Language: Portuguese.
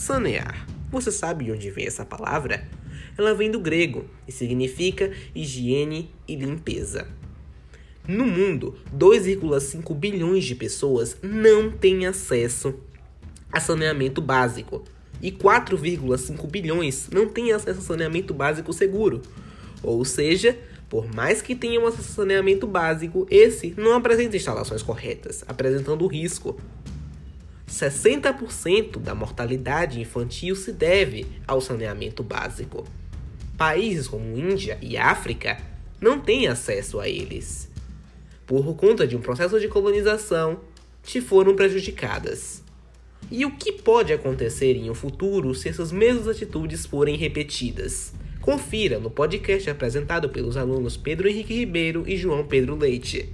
Sanear. Você sabe de onde vem essa palavra? Ela vem do grego e significa higiene e limpeza. No mundo, 2,5 bilhões de pessoas não têm acesso a saneamento básico e 4,5 bilhões não têm acesso a saneamento básico seguro. Ou seja, por mais que tenham acesso a saneamento básico, esse não apresenta instalações corretas, apresentando risco. 60% da mortalidade infantil se deve ao saneamento básico. Países como Índia e África não têm acesso a eles. Por conta de um processo de colonização, te foram prejudicadas. E o que pode acontecer em um futuro se essas mesmas atitudes forem repetidas? Confira no podcast apresentado pelos alunos Pedro Henrique Ribeiro e João Pedro Leite.